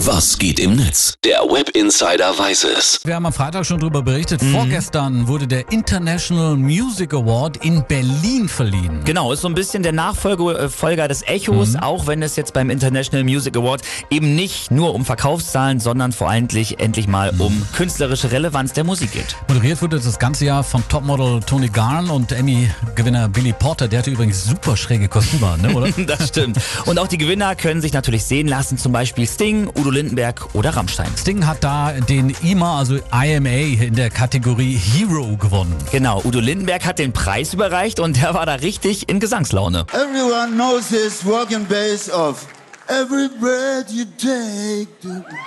Was geht im Netz? Der Web Insider weiß es. Wir haben am Freitag schon darüber berichtet. Vorgestern wurde der International Music Award in Berlin verliehen. Genau, ist so ein bisschen der Nachfolger des Echos, Mhm. auch wenn es jetzt beim International Music Award eben nicht nur um Verkaufszahlen, sondern vor allem endlich mal Mhm. um künstlerische Relevanz der Musik geht. Moderiert wurde das ganze Jahr von Topmodel Tony Garn und Emmy-Gewinner Billy Porter. Der hatte übrigens super schräge Kostüme ne, oder? Das stimmt. Und auch die Gewinner können sich natürlich sehen lassen, zum Beispiel Sting, Udo Lindenberg oder Rammstein. Sting hat da den IMA, also IMA, in der Kategorie Hero gewonnen. Genau, Udo Lindenberg hat den Preis überreicht und der war da richtig in Gesangslaune. Everyone knows this walking bass of every breath you take.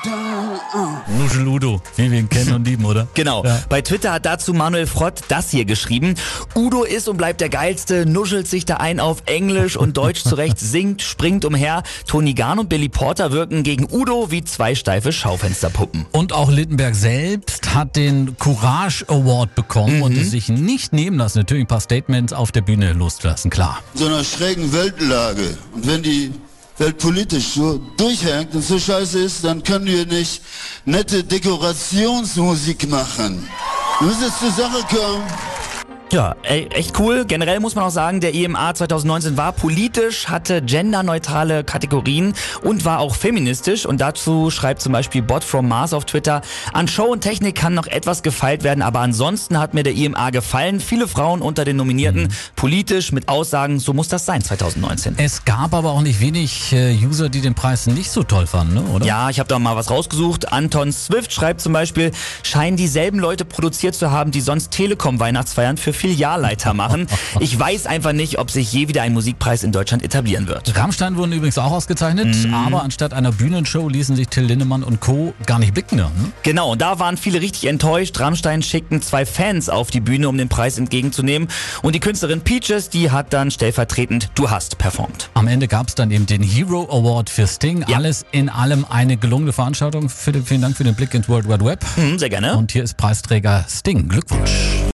Down, uh. Nuschel Udo, wie wir ihn kennen und lieben, oder? Genau. Ja. Bei Twitter hat dazu Manuel Frott das hier geschrieben. Udo ist und bleibt der Geilste, nuschelt sich da ein auf Englisch und Deutsch zurecht, singt, springt umher. Tony Garn und Billy Porter wirken gegen Udo wie zwei steife Schaufensterpuppen. Und auch Littenberg selbst hat den Courage Award bekommen und es sich nicht nehmen lassen, natürlich ein paar Statements auf der Bühne loszulassen, klar. In so einer schrägen Weltlage. Und wenn die Welt politisch so durchhängt und so scheiße ist, dann können wir nicht nette Dekorationsmusik machen. Muss es zur Sache kommen. Ja, ey, echt cool. Generell muss man auch sagen, der IMA 2019 war politisch, hatte genderneutrale Kategorien und war auch feministisch. Und dazu schreibt zum Beispiel Bot from Mars auf Twitter, an Show und Technik kann noch etwas gefeilt werden, aber ansonsten hat mir der IMA gefallen. Viele Frauen unter den Nominierten, politisch mit Aussagen, so muss das sein 2019. Es gab aber auch nicht wenig äh, User, die den Preis nicht so toll fanden, ne? oder? Ja, ich habe da mal was rausgesucht. Anton Swift schreibt zum Beispiel, scheinen dieselben Leute produziert zu haben, die sonst Telekom-Weihnachtsfeiern für Filialleiter machen. Ich weiß einfach nicht, ob sich je wieder ein Musikpreis in Deutschland etablieren wird. Rammstein wurden übrigens auch ausgezeichnet, aber anstatt einer Bühnenshow ließen sich Till Lindemann und Co. gar nicht blicken. Ne? Genau, und da waren viele richtig enttäuscht. Rammstein schickten zwei Fans auf die Bühne, um den Preis entgegenzunehmen. Und die Künstlerin Peaches, die hat dann stellvertretend Du hast performt. Am Ende gab es dann eben den Hero Award für Sting. Ja. Alles in allem eine gelungene Veranstaltung. Philipp, vielen Dank für den Blick ins World Wide Web. Hm, sehr gerne. Und hier ist Preisträger Sting. Glückwunsch.